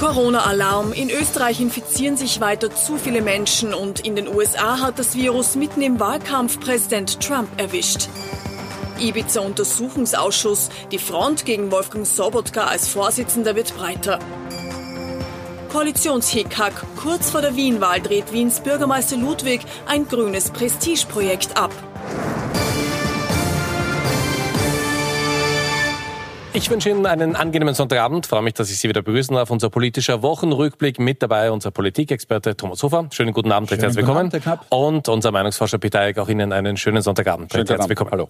Corona-Alarm. In Österreich infizieren sich weiter zu viele Menschen und in den USA hat das Virus mitten im Wahlkampf Präsident Trump erwischt. Ibiza-Untersuchungsausschuss. Die Front gegen Wolfgang Sobotka als Vorsitzender wird breiter. Koalitionshickhack. Kurz vor der Wienwahl dreht Wiens Bürgermeister Ludwig ein grünes Prestigeprojekt ab. Ich wünsche Ihnen einen angenehmen Sonntagabend. Freue mich, dass ich Sie wieder begrüßen darf. Unser politischer Wochenrückblick mit dabei, unser Politikexperte Thomas Hofer. Schönen guten Abend, recht herzlich willkommen. Abend, Und unser Meinungsforscher Peter Eick, auch Ihnen einen schönen Sonntagabend. Schönen herzlich willkommen. Hallo.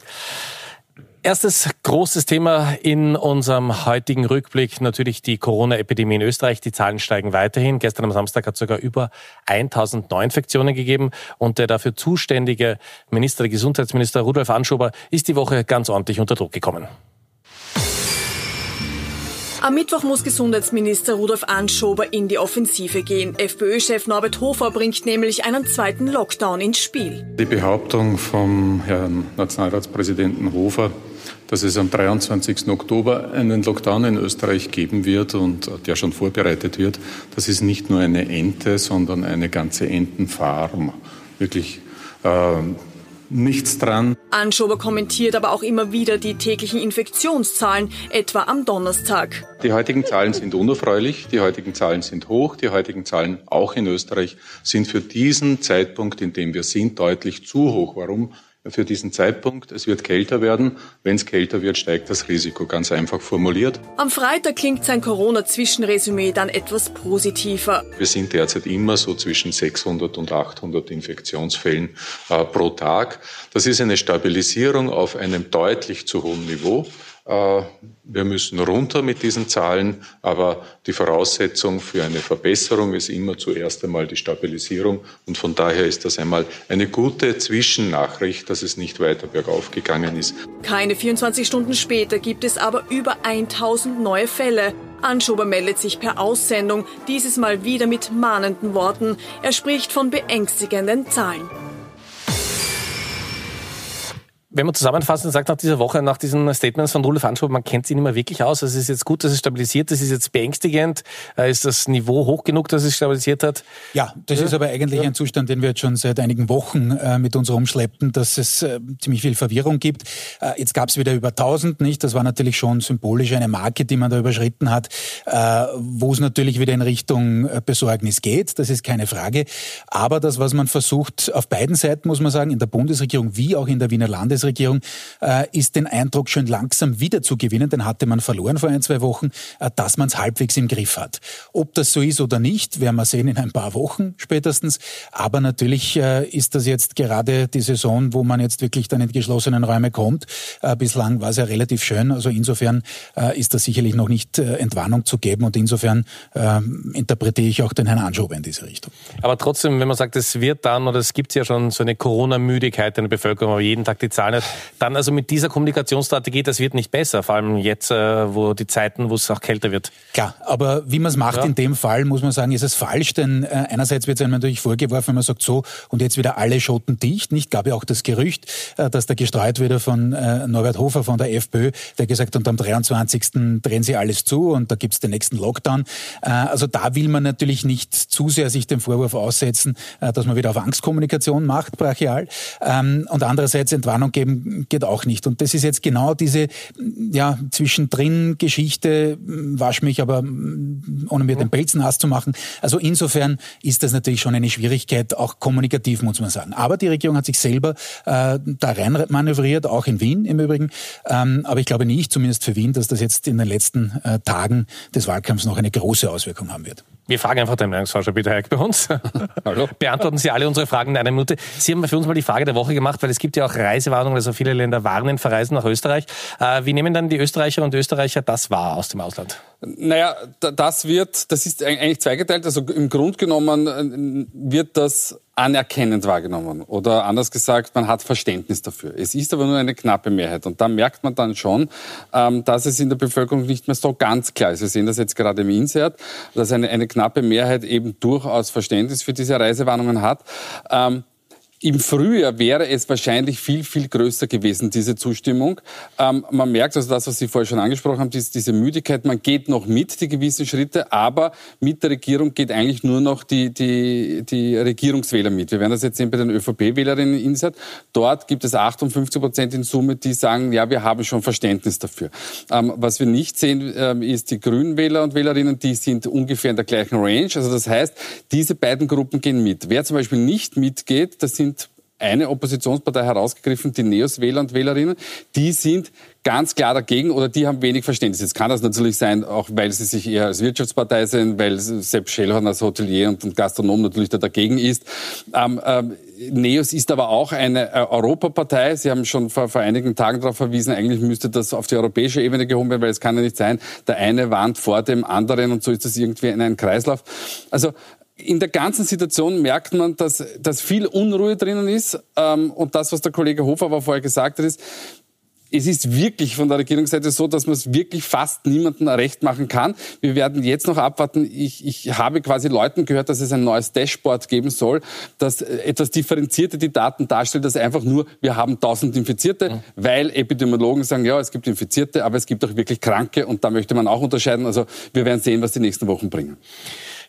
Erstes großes Thema in unserem heutigen Rückblick natürlich die Corona-Epidemie in Österreich. Die Zahlen steigen weiterhin. Gestern am Samstag hat es sogar über 1000 Neuinfektionen gegeben und der dafür zuständige Minister, der Gesundheitsminister Rudolf Anschober, ist die Woche ganz ordentlich unter Druck gekommen. Am Mittwoch muss Gesundheitsminister Rudolf Anschober in die Offensive gehen. FPÖ-Chef Norbert Hofer bringt nämlich einen zweiten Lockdown ins Spiel. Die Behauptung vom Herrn Nationalratspräsidenten Hofer, dass es am 23. Oktober einen Lockdown in Österreich geben wird und der schon vorbereitet wird, das ist nicht nur eine Ente, sondern eine ganze Entenfarm. Wirklich äh, nichts dran. Anschober kommentiert aber auch immer wieder die täglichen Infektionszahlen, etwa am Donnerstag. Die heutigen Zahlen sind unerfreulich, die heutigen Zahlen sind hoch, die heutigen Zahlen auch in Österreich sind für diesen Zeitpunkt, in dem wir sind, deutlich zu hoch. Warum? Für diesen Zeitpunkt. Es wird kälter werden. Wenn es kälter wird, steigt das Risiko, ganz einfach formuliert. Am Freitag klingt sein Corona-Zwischenresümee dann etwas positiver. Wir sind derzeit immer so zwischen 600 und 800 Infektionsfällen äh, pro Tag. Das ist eine Stabilisierung auf einem deutlich zu hohen Niveau. Äh, wir müssen runter mit diesen Zahlen, aber die Voraussetzung für eine Verbesserung ist immer zuerst einmal die Stabilisierung. Und von daher ist das einmal eine gute Zwischennachricht, dass es nicht weiter bergauf gegangen ist. Keine 24 Stunden später gibt es aber über 1000 neue Fälle. Anschober meldet sich per Aussendung, dieses Mal wieder mit mahnenden Worten. Er spricht von beängstigenden Zahlen. Wenn man zusammenfassend sagt, nach dieser Woche, nach diesen Statements von Rudolf Anschober, man kennt sie nicht mehr wirklich aus. Es ist jetzt gut, dass es stabilisiert, es ist jetzt beängstigend. Äh, ist das Niveau hoch genug, dass es stabilisiert hat? Ja, das ja. ist aber eigentlich ja. ein Zustand, den wir jetzt schon seit einigen Wochen äh, mit uns rumschleppen, dass es äh, ziemlich viel Verwirrung gibt. Äh, jetzt gab es wieder über 1000, nicht? Das war natürlich schon symbolisch eine Marke, die man da überschritten hat, wo es natürlich wieder in Richtung Besorgnis geht. Das ist keine Frage. Aber das, was man versucht, auf beiden Seiten, muss man sagen, in der Bundesregierung wie auch in der Wiener Landes Bundesregierung äh, ist den Eindruck schon langsam wieder zu gewinnen, den hatte man verloren vor ein, zwei Wochen, äh, dass man es halbwegs im Griff hat. Ob das so ist oder nicht, werden wir sehen in ein paar Wochen spätestens. Aber natürlich äh, ist das jetzt gerade die Saison, wo man jetzt wirklich dann in geschlossenen Räume kommt. Äh, bislang war es ja relativ schön. Also insofern äh, ist da sicherlich noch nicht äh, Entwarnung zu geben und insofern äh, interpretiere ich auch den Herrn Anschober in diese Richtung. Aber trotzdem, wenn man sagt, es wird dann oder es gibt ja schon so eine Corona-Müdigkeit in der Bevölkerung, aber jeden Tag die Zahlen nicht. Dann also mit dieser Kommunikationsstrategie, das wird nicht besser, vor allem jetzt, äh, wo die Zeiten, wo es auch kälter wird. Klar, aber wie man es macht ja. in dem Fall, muss man sagen, ist es falsch, denn äh, einerseits wird es einem natürlich vorgeworfen, wenn man sagt so, und jetzt wieder alle Schotten dicht, nicht? Gab ja auch das Gerücht, äh, dass da gestreut wurde von Norbert Hofer von der FPÖ, der gesagt hat, am 23. drehen sie alles zu und da gibt es den nächsten Lockdown. also da will man natürlich nicht zu sehr sich dem Vorwurf aussetzen, dass man wieder auf Angstkommunikation macht, brachial. Ähm, und andererseits Entwarnung geben geht auch nicht. Und das ist jetzt genau diese ja, zwischendrin Geschichte, wasch mich aber ohne mir den Pelz nass zu machen. Also insofern ist das natürlich schon eine Schwierigkeit, auch kommunikativ muss man sagen. Aber die Regierung hat sich selber äh, da rein manövriert, auch in Wien im Übrigen. Ähm, aber ich glaube nicht, zumindest für Wien, dass das jetzt in den letzten äh, Tagen des Wahlkampfs noch eine große Auswirkung haben wird. Wir fragen einfach den Meinungsforscher Peter Heck bei uns. Hallo. Beantworten Sie alle unsere Fragen in einer Minute. Sie haben für uns mal die Frage der Woche gemacht, weil es gibt ja auch Reisewarnungen, also viele Länder warnen Verreisen nach Österreich. Äh, wie nehmen dann die Österreicher und Österreicher das wahr aus dem Ausland? Naja, das wird, das ist eigentlich zweigeteilt. Also im Grunde genommen äh, wird das anerkennend wahrgenommen. Oder anders gesagt, man hat Verständnis dafür. Es ist aber nur eine knappe Mehrheit. Und da merkt man dann schon, ähm, dass es in der Bevölkerung nicht mehr so ganz klar ist. Wir sehen das jetzt gerade im Insert, dass eine, eine knappe Mehrheit eben durchaus Verständnis für diese Reisewarnungen hat. Im Frühjahr wäre es wahrscheinlich viel, viel größer gewesen, diese Zustimmung. Ähm, man merkt also das, was Sie vorher schon angesprochen haben, diese, diese Müdigkeit. Man geht noch mit, die gewissen Schritte, aber mit der Regierung geht eigentlich nur noch die, die, die Regierungswähler mit. Wir werden das jetzt sehen bei den ÖVP-Wählerinnen in Insat. Dort gibt es 58 Prozent in Summe, die sagen, ja, wir haben schon Verständnis dafür. Ähm, was wir nicht sehen, ähm, ist die Grünen Wähler und Wählerinnen, die sind ungefähr in der gleichen Range. Also das heißt, diese beiden Gruppen gehen mit. Wer zum Beispiel nicht mitgeht, das sind eine Oppositionspartei herausgegriffen, die Neos-Wähler und Wählerinnen, die sind ganz klar dagegen oder die haben wenig Verständnis. Jetzt kann das natürlich sein, auch weil sie sich eher als Wirtschaftspartei sehen, weil Sepp Schellhorn als Hotelier und, Gastronom natürlich da dagegen ist. Ähm, ähm, Neos ist aber auch eine äh, Europapartei. Sie haben schon vor, vor einigen Tagen darauf verwiesen, eigentlich müsste das auf die europäische Ebene gehoben werden, weil es kann ja nicht sein, der eine warnt vor dem anderen und so ist das irgendwie in einem Kreislauf. Also in der ganzen Situation merkt man, dass, dass viel Unruhe drinnen ist. Ähm, und das, was der Kollege Hofer aber vorher gesagt hat, ist, es ist wirklich von der Regierungsseite so, dass man es wirklich fast niemandem recht machen kann. Wir werden jetzt noch abwarten. Ich, ich habe quasi Leuten gehört, dass es ein neues Dashboard geben soll, das etwas differenzierte die Daten darstellt, dass einfach nur, wir haben 1000 Infizierte, mhm. weil Epidemiologen sagen, ja, es gibt Infizierte, aber es gibt auch wirklich Kranke und da möchte man auch unterscheiden. Also wir werden sehen, was die nächsten Wochen bringen.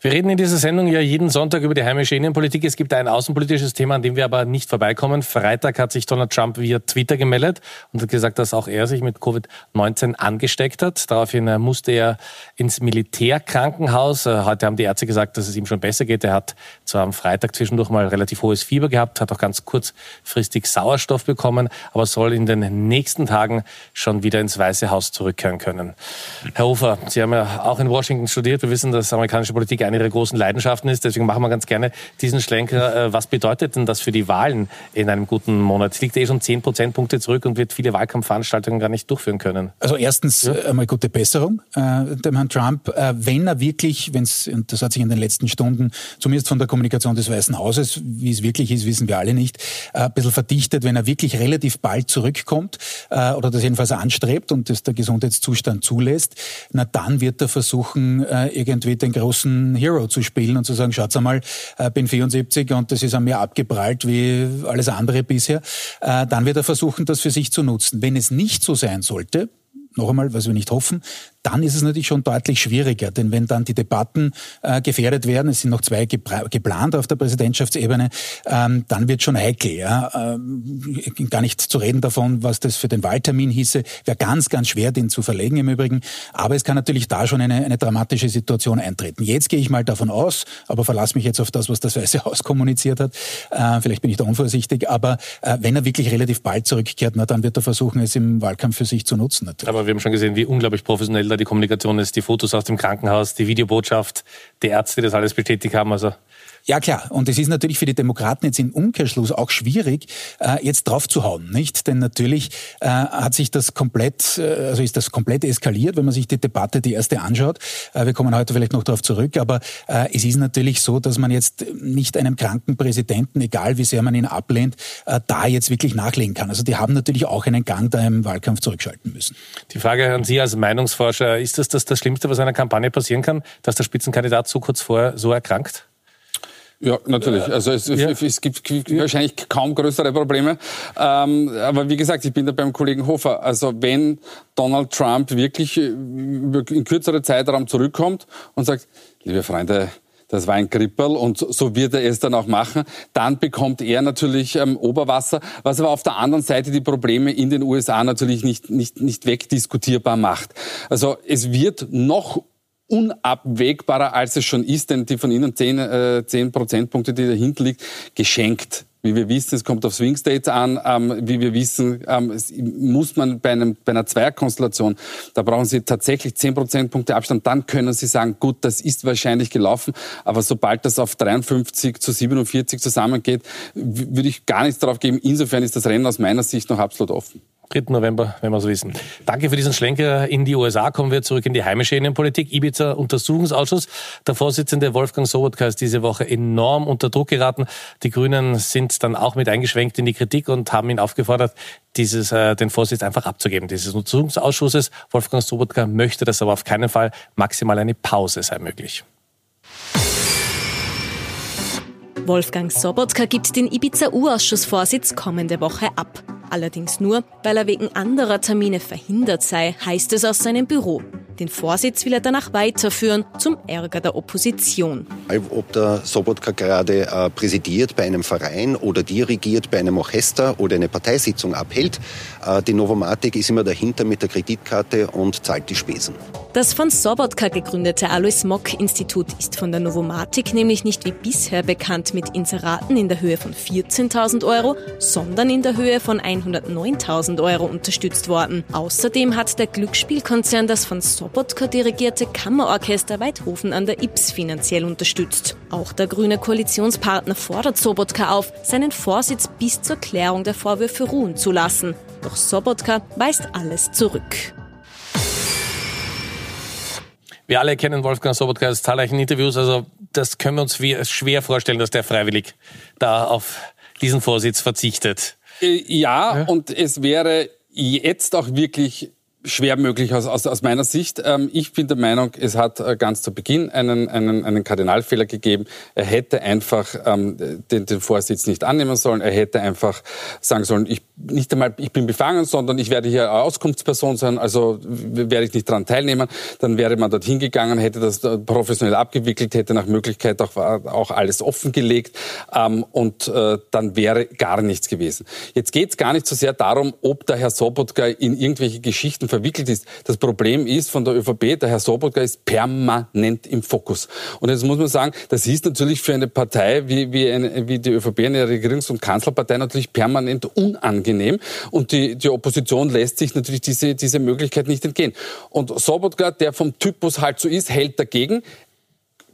Wir reden in dieser Sendung ja jeden Sonntag über die heimische Innenpolitik. Es gibt ein außenpolitisches Thema, an dem wir aber nicht vorbeikommen. Freitag hat sich Donald Trump via Twitter gemeldet und hat gesagt, dass auch er sich mit Covid-19 angesteckt hat. Daraufhin äh, musste er ins Militärkrankenhaus. Äh, heute haben die Ärzte gesagt, dass es ihm schon besser geht. Er hat zwar am Freitag zwischendurch mal relativ hohes Fieber gehabt, hat auch ganz kurzfristig Sauerstoff bekommen, aber soll in den nächsten Tagen schon wieder ins Weiße Haus zurückkehren können. Herr Hofer, Sie haben ja auch in Washington studiert. Wir wissen, dass amerikanische Politik eine ihrer großen Leidenschaften ist. Deswegen machen wir ganz gerne diesen Schlenker. Äh, was bedeutet denn das für die Wahlen in einem guten Monat? Liegt eh schon zehn Prozentpunkte zurück und wird viele Wahlkampfveranstaltungen gar nicht durchführen können. Also erstens ja. Äh, einmal gute Besserung äh, dem Herrn Trump. Äh, wenn er wirklich, wenn es, und das hat sich in den letzten Stunden, zumindest von der Kommunikation des Weißen Hauses, wie es wirklich ist, wissen wir alle nicht, äh, ein bisschen verdichtet, wenn er wirklich relativ bald zurückkommt äh, oder das jedenfalls anstrebt und das der Gesundheitszustand zulässt, na dann wird er versuchen, irgendwie den großen Hero zu spielen und zu sagen, schaut's einmal, äh, bin 74 und das ist an mir abgeprallt wie alles andere bisher, äh, dann wird er versuchen, das für sich zu nutzen. Wenn es nicht so sein sollte, noch einmal, was wir nicht hoffen, dann ist es natürlich schon deutlich schwieriger. Denn wenn dann die Debatten äh, gefährdet werden, es sind noch zwei geplant auf der Präsidentschaftsebene, ähm, dann wird schon heikel. Ja? Ähm, gar nicht zu reden davon, was das für den Wahltermin hieße. Wäre ganz, ganz schwer, den zu verlegen im Übrigen. Aber es kann natürlich da schon eine, eine dramatische Situation eintreten. Jetzt gehe ich mal davon aus, aber verlasse mich jetzt auf das, was das Weiße Haus kommuniziert hat. Äh, vielleicht bin ich da unvorsichtig, aber äh, wenn er wirklich relativ bald zurückkehrt, na, dann wird er versuchen, es im Wahlkampf für sich zu nutzen. Natürlich. Aber wir haben schon gesehen, wie unglaublich professionell da die Kommunikation ist, die Fotos aus dem Krankenhaus, die Videobotschaft, die Ärzte, die das alles bestätigt haben. Also ja klar, und es ist natürlich für die Demokraten jetzt im Umkehrschluss auch schwierig, äh, jetzt draufzuhauen, nicht? Denn natürlich äh, hat sich das komplett, äh, also ist das komplett eskaliert, wenn man sich die Debatte, die erste anschaut. Äh, wir kommen heute vielleicht noch darauf zurück, aber äh, es ist natürlich so, dass man jetzt nicht einem kranken Präsidenten, egal wie sehr man ihn ablehnt, äh, da jetzt wirklich nachlegen kann. Also die haben natürlich auch einen Gang da im Wahlkampf zurückschalten müssen. Die Frage an Sie als Meinungsforscher, ist das das, das Schlimmste, was einer Kampagne passieren kann, dass der Spitzenkandidat so kurz vorher so erkrankt? Ja, natürlich. Also es, ja. es gibt wahrscheinlich kaum größere Probleme. Ähm, aber wie gesagt, ich bin da beim Kollegen Hofer. Also wenn Donald Trump wirklich äh, in kürzerer Zeitraum zurückkommt und sagt, liebe Freunde, das war ein Krippel und so wird er es dann auch machen. Dann bekommt er natürlich ähm, Oberwasser, was aber auf der anderen Seite die Probleme in den USA natürlich nicht, nicht, nicht wegdiskutierbar macht. Also es wird noch unabwägbarer, als es schon ist, denn die von Ihnen zehn, äh, zehn Prozentpunkte, die dahinter liegt, geschenkt. Wie wir wissen, es kommt auf Swing States an. Ähm, wie wir wissen, ähm, muss man bei, einem, bei einer Zweierkonstellation, da brauchen Sie tatsächlich zehn Prozentpunkte Abstand. Dann können Sie sagen, gut, das ist wahrscheinlich gelaufen. Aber sobald das auf 53 zu 47 zusammengeht, würde ich gar nichts darauf geben. Insofern ist das Rennen aus meiner Sicht noch absolut offen. 3. November, wenn wir so wissen. Danke für diesen Schlenker in die USA. Kommen wir zurück in die heimische Innenpolitik. Ibiza Untersuchungsausschuss. Der Vorsitzende Wolfgang Sobotka ist diese Woche enorm unter Druck geraten. Die Grünen sind dann auch mit eingeschwenkt in die Kritik und haben ihn aufgefordert, dieses, äh, den Vorsitz einfach abzugeben, dieses Untersuchungsausschusses. Wolfgang Sobotka möchte das aber auf keinen Fall. Maximal eine Pause sei möglich. Wolfgang Sobotka gibt den Ibiza-U-Ausschussvorsitz kommende Woche ab. Allerdings nur, weil er wegen anderer Termine verhindert sei, heißt es aus seinem Büro. Den Vorsitz will er danach weiterführen, zum Ärger der Opposition. Ob der Sobotka gerade äh, präsidiert bei einem Verein oder dirigiert bei einem Orchester oder eine Parteisitzung abhält, äh, die Novomatic ist immer dahinter mit der Kreditkarte und zahlt die Spesen. Das von Sobotka gegründete Alois Mock Institut ist von der Novomatic nämlich nicht wie bisher bekannt mit Inseraten in der Höhe von 14.000 Euro, sondern in der Höhe von 109.000 Euro unterstützt worden. Außerdem hat der Glücksspielkonzern das von Sobotka dirigierte Kammerorchester Weidhofen an der Ips finanziell unterstützt. Auch der grüne Koalitionspartner fordert Sobotka auf, seinen Vorsitz bis zur Klärung der Vorwürfe ruhen zu lassen. Doch Sobotka weist alles zurück. Wir alle kennen Wolfgang Sobotka aus zahlreichen Interviews, also das können wir uns schwer vorstellen, dass der freiwillig da auf diesen Vorsitz verzichtet. Äh, ja, ja, und es wäre jetzt auch wirklich schwer möglich aus, aus, aus meiner Sicht. Ähm, ich bin der Meinung, es hat äh, ganz zu Beginn einen, einen, einen Kardinalfehler gegeben. Er hätte einfach ähm, den, den Vorsitz nicht annehmen sollen. Er hätte einfach sagen sollen, ich nicht einmal ich bin befangen, sondern ich werde hier Auskunftsperson sein, also werde ich nicht daran teilnehmen. Dann wäre man dorthin gegangen, hätte das professionell abgewickelt, hätte nach Möglichkeit auch, auch alles offengelegt ähm, und äh, dann wäre gar nichts gewesen. Jetzt geht es gar nicht so sehr darum, ob der Herr Sobotka in irgendwelche Geschichten verwickelt ist. Das Problem ist von der ÖVP, der Herr Sobotka ist permanent im Fokus. Und jetzt muss man sagen, das ist natürlich für eine Partei wie, wie, eine, wie die ÖVP, eine Regierungs- und Kanzlerpartei, natürlich permanent unangenehm. Und die, die Opposition lässt sich natürlich diese, diese Möglichkeit nicht entgehen. Und Sobotka, der vom Typus halt so ist, hält dagegen.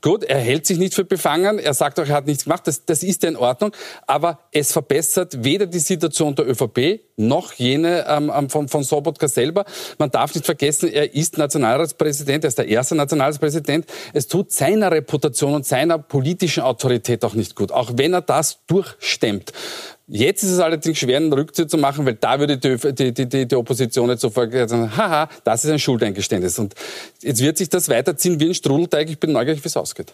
Gut, er hält sich nicht für befangen, er sagt auch, er hat nichts gemacht, das, das ist ja in Ordnung, aber es verbessert weder die Situation der ÖVP noch jene ähm, ähm, von, von Sobotka selber. Man darf nicht vergessen, er ist Nationalratspräsident, er ist der erste Nationalratspräsident. Es tut seiner Reputation und seiner politischen Autorität auch nicht gut, auch wenn er das durchstemmt. Jetzt ist es allerdings schwer, einen Rückzug zu machen, weil da würde die, die, die, die Opposition jetzt sofort sagen, haha, das ist ein Schuldeingeständnis. Und jetzt wird sich das weiterziehen wie ein Strudelteig. Ich bin neugierig, wie es ausgeht.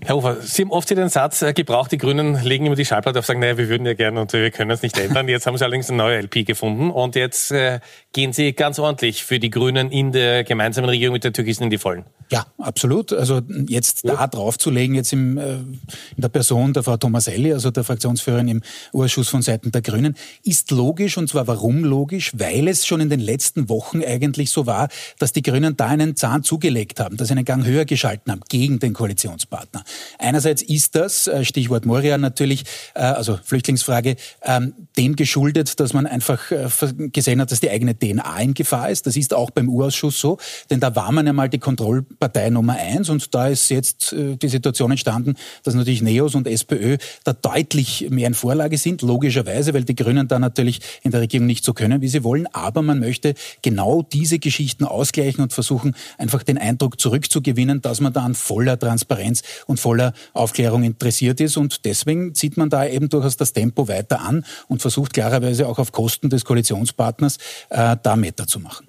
Herr Hofer, Sie haben oft den Satz äh, gebraucht, die Grünen legen immer die Schallplatte auf, sagen, naja, wir würden ja gerne und wir können es nicht ändern. Jetzt haben Sie allerdings eine neue LP gefunden und jetzt äh, gehen Sie ganz ordentlich für die Grünen in der gemeinsamen Regierung mit der Türkisen in die Vollen. Ja, absolut. Also jetzt ja. da draufzulegen, jetzt im, äh, in der Person der Frau Tomaselli, also der Fraktionsführerin im Urschuss von Seiten der Grünen, ist logisch. Und zwar warum logisch? Weil es schon in den letzten Wochen eigentlich so war, dass die Grünen da einen Zahn zugelegt haben, dass sie einen Gang höher geschalten haben gegen den Koalitionspartner. Einerseits ist das, äh, Stichwort Moria natürlich, äh, also Flüchtlingsfrage, ähm, dem geschuldet, dass man einfach äh, gesehen hat, dass die eigene DNA in Gefahr ist. Das ist auch beim U-Ausschuss so, denn da war man einmal die Kontrollpartei Nummer eins und da ist jetzt die Situation entstanden, dass natürlich Neos und SPÖ da deutlich mehr in Vorlage sind, logischerweise, weil die Grünen da natürlich in der Regierung nicht so können, wie sie wollen, aber man möchte genau diese Geschichten ausgleichen und versuchen, einfach den Eindruck zurückzugewinnen, dass man da an voller Transparenz und voller Aufklärung interessiert ist. Und deswegen zieht man da eben durchaus das Tempo weiter an und versucht klarerweise auch auf Kosten des Koalitionspartners äh, da Meter zu machen.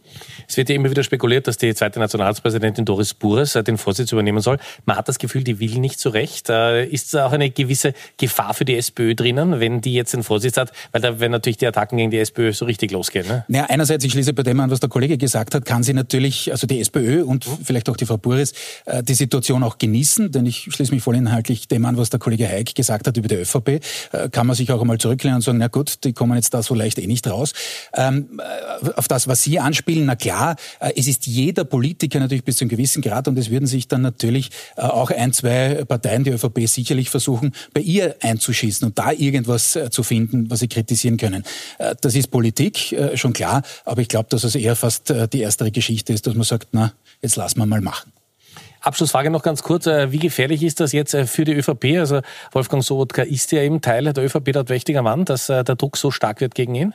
Es wird ja immer wieder spekuliert, dass die zweite Nationalratspräsidentin Doris Bures äh, den Vorsitz übernehmen soll. Man hat das Gefühl, die will nicht so recht. Äh, ist da auch eine gewisse Gefahr für die SPÖ drinnen, wenn die jetzt den Vorsitz hat? Weil da werden natürlich die Attacken gegen die SPÖ so richtig losgehen. Ne? Naja, einerseits, ich schließe bei dem an, was der Kollege gesagt hat, kann sie natürlich, also die SPÖ und vielleicht auch die Frau Bures, äh, die Situation auch genießen, denn ich schließe mich vollinhaltlich dem an, was der Kollege Haig gesagt hat über die ÖVP. Kann man sich auch einmal zurücklehnen und sagen, na gut, die kommen jetzt da so leicht eh nicht raus. Ähm, auf das, was Sie anspielen, na klar, äh, es ist jeder Politiker natürlich bis zu einem gewissen Grad und es würden sich dann natürlich äh, auch ein, zwei Parteien, die ÖVP sicherlich versuchen, bei ihr einzuschießen und da irgendwas äh, zu finden, was sie kritisieren können. Das ist Politik, schon klar, aber ich glaube, dass es eher fast die erstere Geschichte ist, dass man sagt, na, jetzt lassen wir mal machen. Abschlussfrage noch ganz kurz. Wie gefährlich ist das jetzt für die ÖVP? Also Wolfgang Sobotka ist ja eben Teil der ÖVP, dort mächtiger Mann, dass der Druck so stark wird gegen ihn?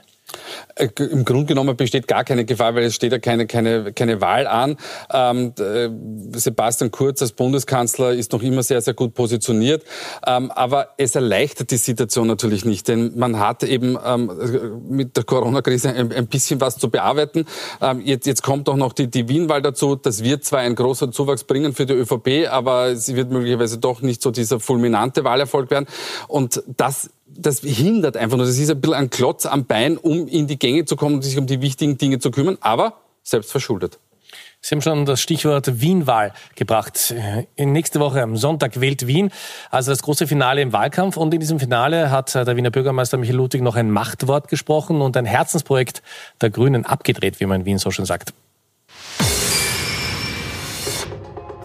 Äh, Im Grunde genommen besteht gar keine Gefahr, weil es steht ja keine, keine, keine Wahl an. Ähm, äh, Sebastian Kurz als Bundeskanzler ist noch immer sehr, sehr gut positioniert. Ähm, aber es erleichtert die Situation natürlich nicht, denn man hat eben ähm, mit der Corona-Krise ein, ein, bisschen was zu bearbeiten. Ähm, jetzt, jetzt kommt auch noch die, die Wienwahl dazu. Das wird zwar ein großer Zuwachs bringen für die ÖVP, aber sie wird möglicherweise doch nicht so dieser fulminante Wahlerfolg werden. Und das das hindert einfach nur. Das ist ein bisschen ein Klotz am Bein, um in die Gänge zu kommen und sich um die wichtigen Dinge zu kümmern, aber selbst verschuldet. Sie haben schon das Stichwort Wienwahl gebracht. In nächste Woche am Sonntag wählt Wien, also das große Finale im Wahlkampf. Und in diesem Finale hat der Wiener Bürgermeister Michael Ludwig noch ein Machtwort gesprochen und ein Herzensprojekt der Grünen abgedreht, wie man in Wien so schon sagt.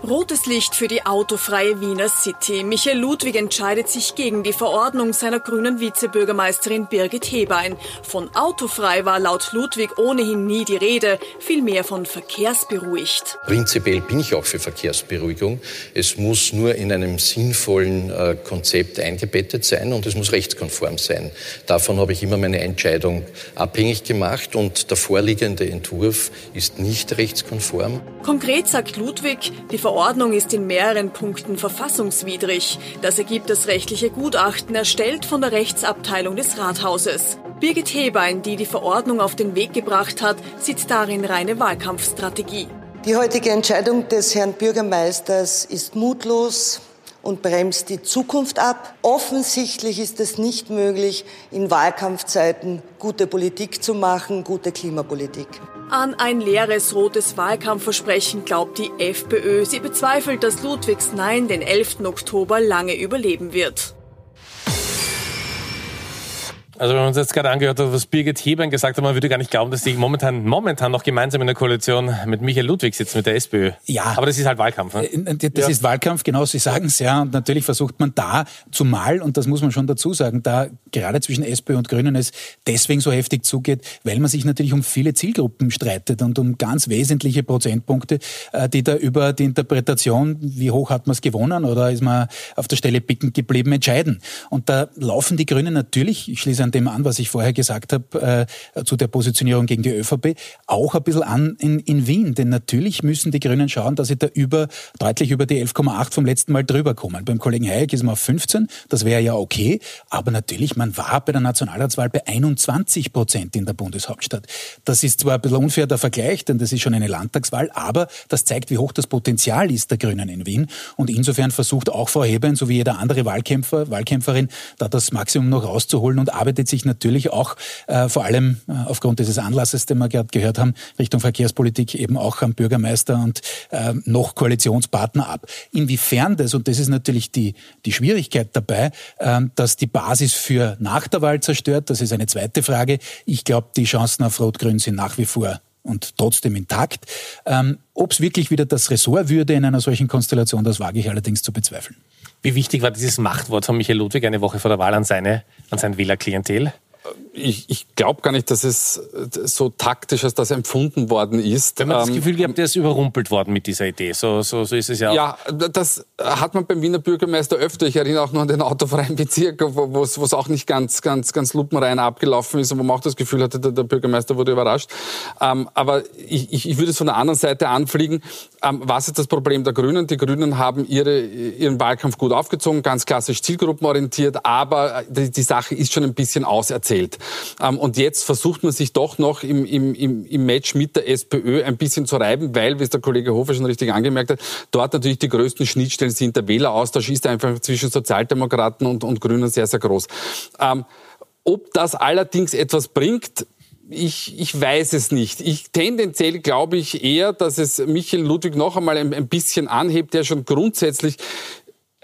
Rotes Licht für die autofreie Wiener City. Michael Ludwig entscheidet sich gegen die Verordnung seiner grünen Vizebürgermeisterin Birgit Hebein. Von autofrei war laut Ludwig ohnehin nie die Rede, vielmehr von verkehrsberuhigt. Prinzipiell bin ich auch für Verkehrsberuhigung. Es muss nur in einem sinnvollen äh, Konzept eingebettet sein und es muss rechtskonform sein. Davon habe ich immer meine Entscheidung abhängig gemacht und der vorliegende Entwurf ist nicht rechtskonform. Konkret sagt Ludwig, die Verordnung Verordnung ist in mehreren Punkten verfassungswidrig. Das ergibt das rechtliche Gutachten, erstellt von der Rechtsabteilung des Rathauses. Birgit Hebein, die die Verordnung auf den Weg gebracht hat, sieht darin reine Wahlkampfstrategie. Die heutige Entscheidung des Herrn Bürgermeisters ist mutlos, und bremst die Zukunft ab. Offensichtlich ist es nicht möglich, in Wahlkampfzeiten gute Politik zu machen, gute Klimapolitik. An ein leeres rotes Wahlkampfversprechen glaubt die FPÖ. Sie bezweifelt, dass Ludwigs Nein den 11. Oktober lange überleben wird. Also wenn man uns jetzt gerade angehört hat, was Birgit Hebern gesagt hat, man würde gar nicht glauben, dass die momentan, momentan noch gemeinsam in der Koalition mit Michael Ludwig sitzen, mit der SPÖ. Ja. Aber das ist halt Wahlkampf. Ne? Äh, das ja. ist Wahlkampf, genau, Sie sagen es ja. Und natürlich versucht man da, zumal, und das muss man schon dazu sagen, da gerade zwischen SPÖ und Grünen es deswegen so heftig zugeht, weil man sich natürlich um viele Zielgruppen streitet und um ganz wesentliche Prozentpunkte, äh, die da über die Interpretation, wie hoch hat man es gewonnen oder ist man auf der Stelle picken geblieben, entscheiden. Und da laufen die Grünen natürlich, ich schließe an dem an, was ich vorher gesagt habe, äh, zu der Positionierung gegen die ÖVP, auch ein bisschen an in, in Wien. Denn natürlich müssen die Grünen schauen, dass sie da über, deutlich über die 11,8 vom letzten Mal drüber kommen. Beim Kollegen Hayek ist man auf 15, das wäre ja okay. Aber natürlich, man war bei der Nationalratswahl bei 21 Prozent in der Bundeshauptstadt. Das ist zwar ein bisschen unfair der Vergleich, denn das ist schon eine Landtagswahl, aber das zeigt, wie hoch das Potenzial ist der Grünen in Wien. Und insofern versucht auch Frau Hebein, so wie jeder andere Wahlkämpfer, Wahlkämpferin, da das Maximum noch rauszuholen und arbeitet richtet sich natürlich auch äh, vor allem äh, aufgrund dieses Anlasses, den wir gerade gehört haben, Richtung Verkehrspolitik eben auch am Bürgermeister und äh, noch Koalitionspartner ab. Inwiefern das, und das ist natürlich die, die Schwierigkeit dabei, äh, dass die Basis für nach der Wahl zerstört, das ist eine zweite Frage. Ich glaube, die Chancen auf Rot-Grün sind nach wie vor und trotzdem intakt. Ähm, Ob es wirklich wieder das Ressort würde in einer solchen Konstellation, das wage ich allerdings zu bezweifeln. Wie wichtig war dieses Machtwort von Michael Ludwig eine Woche vor der Wahl an seine, an sein Wählerklientel? Ich, ich glaube gar nicht, dass es so taktisch als das empfunden worden ist. Wenn man das ähm, Gefühl gehabt, der ist überrumpelt worden mit dieser Idee. So, so, so ist es ja auch. Ja, das hat man beim Wiener Bürgermeister öfter. Ich erinnere auch noch an den autofreien Bezirk, wo es auch nicht ganz, ganz, ganz lupenrein abgelaufen ist und wo man auch das Gefühl hatte, der, der Bürgermeister wurde überrascht. Ähm, aber ich, ich, ich würde es von der anderen Seite anfliegen. Ähm, was ist das Problem der Grünen? Die Grünen haben ihre, ihren Wahlkampf gut aufgezogen, ganz klassisch zielgruppenorientiert, aber die, die Sache ist schon ein bisschen auserzählt. Ähm, und jetzt versucht man sich doch noch im, im, im Match mit der SPÖ ein bisschen zu reiben, weil, wie es der Kollege Hofer schon richtig angemerkt hat, dort natürlich die größten Schnittstellen sind. Der Wähleraustausch ist einfach zwischen Sozialdemokraten und, und Grünen sehr, sehr groß. Ähm, ob das allerdings etwas bringt, ich, ich weiß es nicht. Ich tendenziell glaube ich eher, dass es Michael Ludwig noch einmal ein, ein bisschen anhebt, der schon grundsätzlich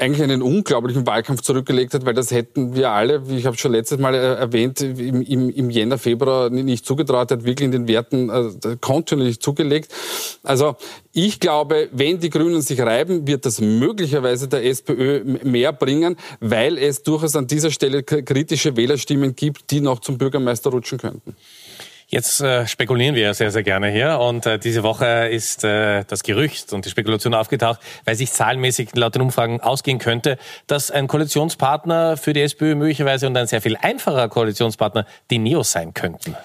eigentlich einen unglaublichen Wahlkampf zurückgelegt hat, weil das hätten wir alle, wie ich habe schon letztes Mal äh, erwähnt, im, im, im Jänner, Februar nicht zugetraut, hat wirklich in den Werten äh, kontinuierlich zugelegt. Also ich glaube, wenn die Grünen sich reiben, wird das möglicherweise der SPÖ mehr bringen, weil es durchaus an dieser Stelle kritische Wählerstimmen gibt, die noch zum Bürgermeister rutschen könnten. Jetzt äh, spekulieren wir ja sehr, sehr gerne hier. Und äh, diese Woche ist äh, das Gerücht und die Spekulation aufgetaucht, weil sich zahlenmäßig laut den Umfragen ausgehen könnte, dass ein Koalitionspartner für die SPÖ möglicherweise und ein sehr viel einfacher Koalitionspartner die Neos sein könnten.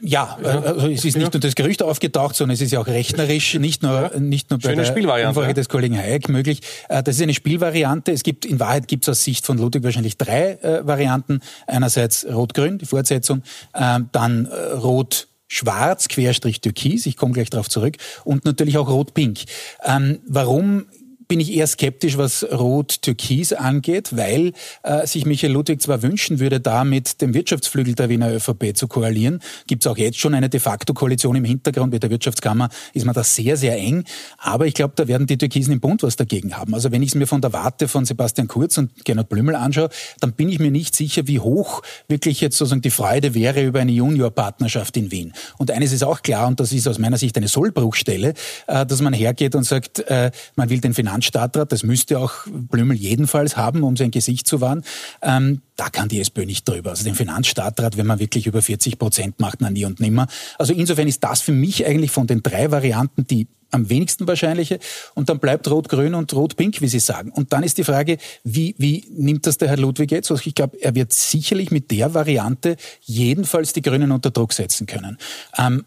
Ja, also es ist nicht nur das Gerücht aufgetaucht, sondern es ist ja auch rechnerisch, nicht nur, nicht nur bei Schöne der Umfrage des Kollegen Hayek möglich. Äh, das ist eine Spielvariante. Es gibt, in Wahrheit gibt es aus Sicht von Ludwig wahrscheinlich drei äh, Varianten. Einerseits Rot-Grün, die Fortsetzung, ähm, dann äh, Rot Schwarz, Querstrich Türkis, ich komme gleich darauf zurück, und natürlich auch Rot-Pink. Ähm, warum bin ich eher skeptisch, was Rot-Türkis angeht, weil äh, sich Michael Ludwig zwar wünschen würde, da mit dem Wirtschaftsflügel der Wiener ÖVP zu koalieren. Gibt es auch jetzt schon eine de facto Koalition im Hintergrund. Mit der Wirtschaftskammer ist man da sehr, sehr eng. Aber ich glaube, da werden die Türkisen im Bund was dagegen haben. Also wenn ich es mir von der Warte von Sebastian Kurz und Gernot Blümel anschaue, dann bin ich mir nicht sicher, wie hoch wirklich jetzt sozusagen die Freude wäre über eine Juniorpartnerschaft in Wien. Und eines ist auch klar, und das ist aus meiner Sicht eine Sollbruchstelle, äh, dass man hergeht und sagt, äh, man will den Finanz Finanzstadtrat, das müsste auch Blümel jedenfalls haben, um sein Gesicht zu wahren. Ähm, da kann die SPÖ nicht drüber. Also den Finanzstadtrat, wenn man wirklich über 40 Prozent macht, na nie und nimmer. Also insofern ist das für mich eigentlich von den drei Varianten die am wenigsten wahrscheinliche. Und dann bleibt Rot-Grün und Rot-Pink, wie Sie sagen. Und dann ist die Frage, wie, wie nimmt das der Herr Ludwig jetzt? Also ich glaube, er wird sicherlich mit der Variante jedenfalls die Grünen unter Druck setzen können. Ähm,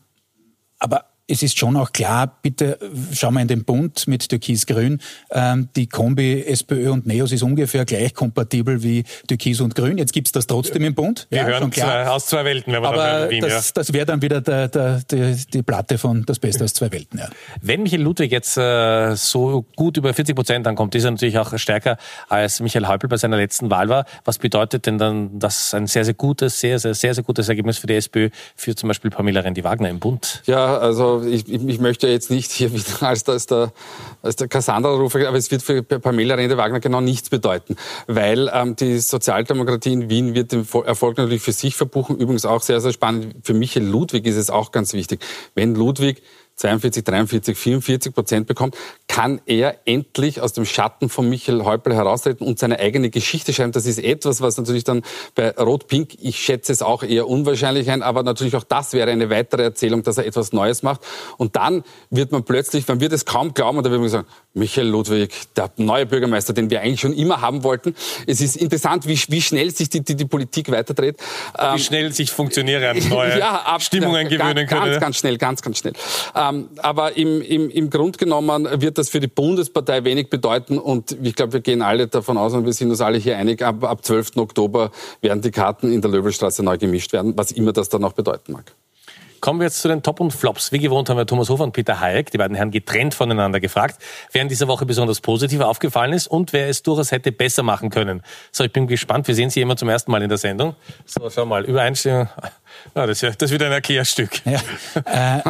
aber es ist schon auch klar, bitte schauen wir in den Bund mit Türkis-Grün. Ähm, die Kombi SPÖ und NEOS ist ungefähr gleich kompatibel wie Türkis und Grün. Jetzt gibt's das trotzdem im Bund. Wir ja, hören zwei, aus zwei Welten, wenn wir Aber Wien, das, ja. das wäre dann wieder der, der, der, die Platte von Das Beste aus zwei Welten. Ja. Wenn Michael Ludwig jetzt äh, so gut über 40 Prozent ankommt, ist er natürlich auch stärker als Michael Häupl bei seiner letzten Wahl war. Was bedeutet denn dann das ein sehr, sehr gutes, sehr, sehr, sehr, sehr gutes Ergebnis für die SPÖ, für zum Beispiel Pamela Rendi-Wagner im Bund? Ja, also ich, ich möchte jetzt nicht hier wieder als, als der, als der Cassandra rufen, aber es wird für Pamela Rende-Wagner genau nichts bedeuten, weil ähm, die Sozialdemokratie in Wien wird den Erfolg natürlich für sich verbuchen. Übrigens auch sehr, sehr spannend. Für Michael Ludwig ist es auch ganz wichtig. Wenn Ludwig 42, 43, 44 Prozent bekommt, kann er endlich aus dem Schatten von Michael Häupl heraustreten und seine eigene Geschichte schreiben. Das ist etwas, was natürlich dann bei Rot-Pink, ich schätze es auch eher unwahrscheinlich ein, aber natürlich auch das wäre eine weitere Erzählung, dass er etwas Neues macht. Und dann wird man plötzlich, man wird es kaum glauben, und da wird man sagen, Michael Ludwig, der neue Bürgermeister, den wir eigentlich schon immer haben wollten. Es ist interessant, wie, wie schnell sich die, die, die Politik weiterdreht. Wie ähm, schnell sich Funktionäre an neue ja, ab, Stimmungen gewöhnen können. Ganz, ganz schnell, ganz, ganz schnell. Ähm, aber im, im, im Grund genommen wird das für die Bundespartei wenig bedeuten und ich glaube, wir gehen alle davon aus und wir sind uns alle hier einig, ab, ab 12. Oktober werden die Karten in der Löwelstraße neu gemischt werden, was immer das dann auch bedeuten mag. Kommen wir jetzt zu den Top und Flops. Wie gewohnt haben wir Thomas Hofer und Peter Hayek, die beiden Herren getrennt voneinander gefragt, wer in dieser Woche besonders positiv aufgefallen ist und wer es durchaus hätte besser machen können. So, ich bin gespannt. Wir sehen Sie immer zum ersten Mal in der Sendung. So, schau mal, Übereinstimmung. Ah, das, ist, das ist wieder ein Erklärstück. Ja. Äh,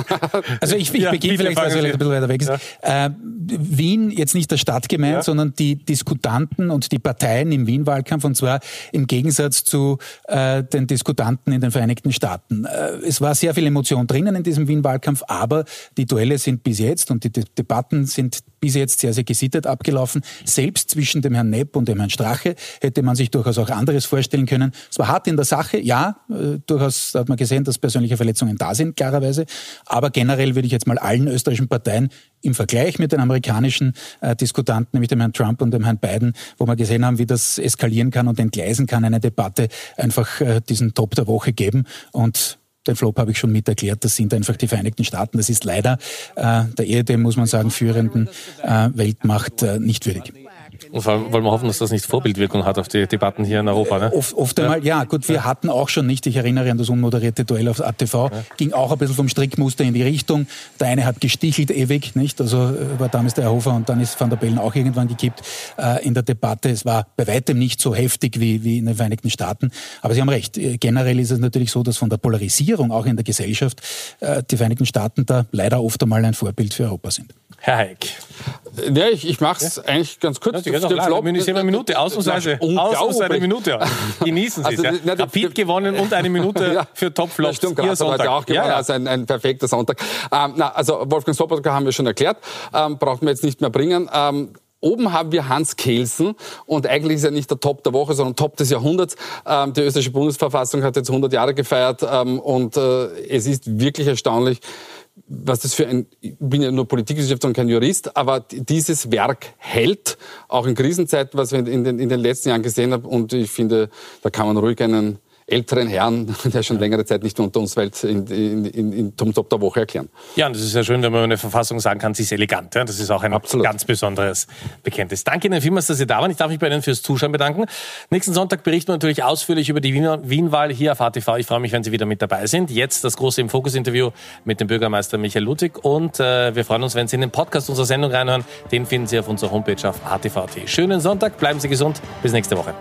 also ich, ich ja, beginne vielleicht, weil es ein bisschen weiter weg ist. Ja. Äh, Wien, jetzt nicht der Stadt gemeint, sondern die Diskutanten und die Parteien im Wien-Wahlkampf und zwar im Gegensatz zu äh, den Diskutanten in den Vereinigten Staaten. Äh, es war sehr viel Emotion drinnen in diesem Wien-Wahlkampf, aber die Duelle sind bis jetzt und die De Debatten sind bis jetzt sehr, sehr gesittet abgelaufen. Selbst zwischen dem Herrn Nepp und dem Herrn Strache hätte man sich durchaus auch anderes vorstellen können. Es war hart in der Sache, ja, äh, durchaus hat man gesehen, dass persönliche Verletzungen da sind, klarerweise. Aber generell würde ich jetzt mal allen österreichischen Parteien im Vergleich mit den amerikanischen äh, Diskutanten, nämlich dem Herrn Trump und dem Herrn Biden, wo wir gesehen haben, wie das eskalieren kann und entgleisen kann, eine Debatte, einfach äh, diesen Top der Woche geben. Und den Flop habe ich schon mit erklärt. Das sind einfach die Vereinigten Staaten. Das ist leider äh, der Erde, muss man sagen, führenden äh, Weltmacht äh, nicht würdig. Und vor allem wollen wir hoffen, dass das nicht Vorbildwirkung hat auf die Debatten hier in Europa. Ne? Oft, oft einmal, ja gut, wir hatten auch schon nicht, ich erinnere an das unmoderierte Duell auf ATV, ja. ging auch ein bisschen vom Strickmuster in die Richtung. Der eine hat gestichelt ewig, nicht? Also äh, war damals der Herr Hofer und dann ist Van der Bellen auch irgendwann gekippt äh, in der Debatte. Es war bei weitem nicht so heftig wie, wie in den Vereinigten Staaten. Aber Sie haben recht. Äh, generell ist es natürlich so, dass von der Polarisierung auch in der Gesellschaft äh, die Vereinigten Staaten da leider oft einmal ein Vorbild für Europa sind. Herr Heik. Ja, ich, ich mache es ja. eigentlich ganz kurz. Ja, den Flop. eine Minute, ausnahmsweise. Ausnahmsweise eine Minute. Genießen Sie es. Also, ja. Rapid gewonnen und eine Minute ja. für Top-Flops. Stimmt, Sonntag. Hat auch gewonnen, also ein, ein perfekter Sonntag. Ähm, na, also Wolfgang Sobotka haben wir schon erklärt, ähm, braucht man jetzt nicht mehr bringen. Ähm, oben haben wir Hans Kelsen und eigentlich ist er nicht der Top der Woche, sondern Top des Jahrhunderts. Ähm, die österreichische Bundesverfassung hat jetzt 100 Jahre gefeiert ähm, und äh, es ist wirklich erstaunlich, was das für ein, ich bin ja nur Politikwissenschaftler und kein Jurist, aber dieses Werk hält, auch in Krisenzeiten, was wir in den, in den letzten Jahren gesehen haben. Und ich finde, da kann man ruhig einen älteren Herrn, der schon längere Zeit nicht unter uns weilt, in, in, in, in Tom Top der Woche erklären. Ja, und das ist ja schön, wenn man eine Verfassung sagen kann, sie ist elegant. Ja? Das ist auch ein Absolut. ganz besonderes Bekenntnis. Danke Ihnen vielmals, dass Sie da waren. Ich darf mich bei Ihnen fürs Zuschauen bedanken. Nächsten Sonntag berichten wir natürlich ausführlich über die Wien-Wahl hier auf ATV. Ich freue mich, wenn Sie wieder mit dabei sind. Jetzt das große im Fokus-Interview mit dem Bürgermeister Michael Ludwig und äh, wir freuen uns, wenn Sie in den Podcast unserer Sendung reinhören. Den finden Sie auf unserer Homepage auf ATV.at. Schönen Sonntag, bleiben Sie gesund. Bis nächste Woche.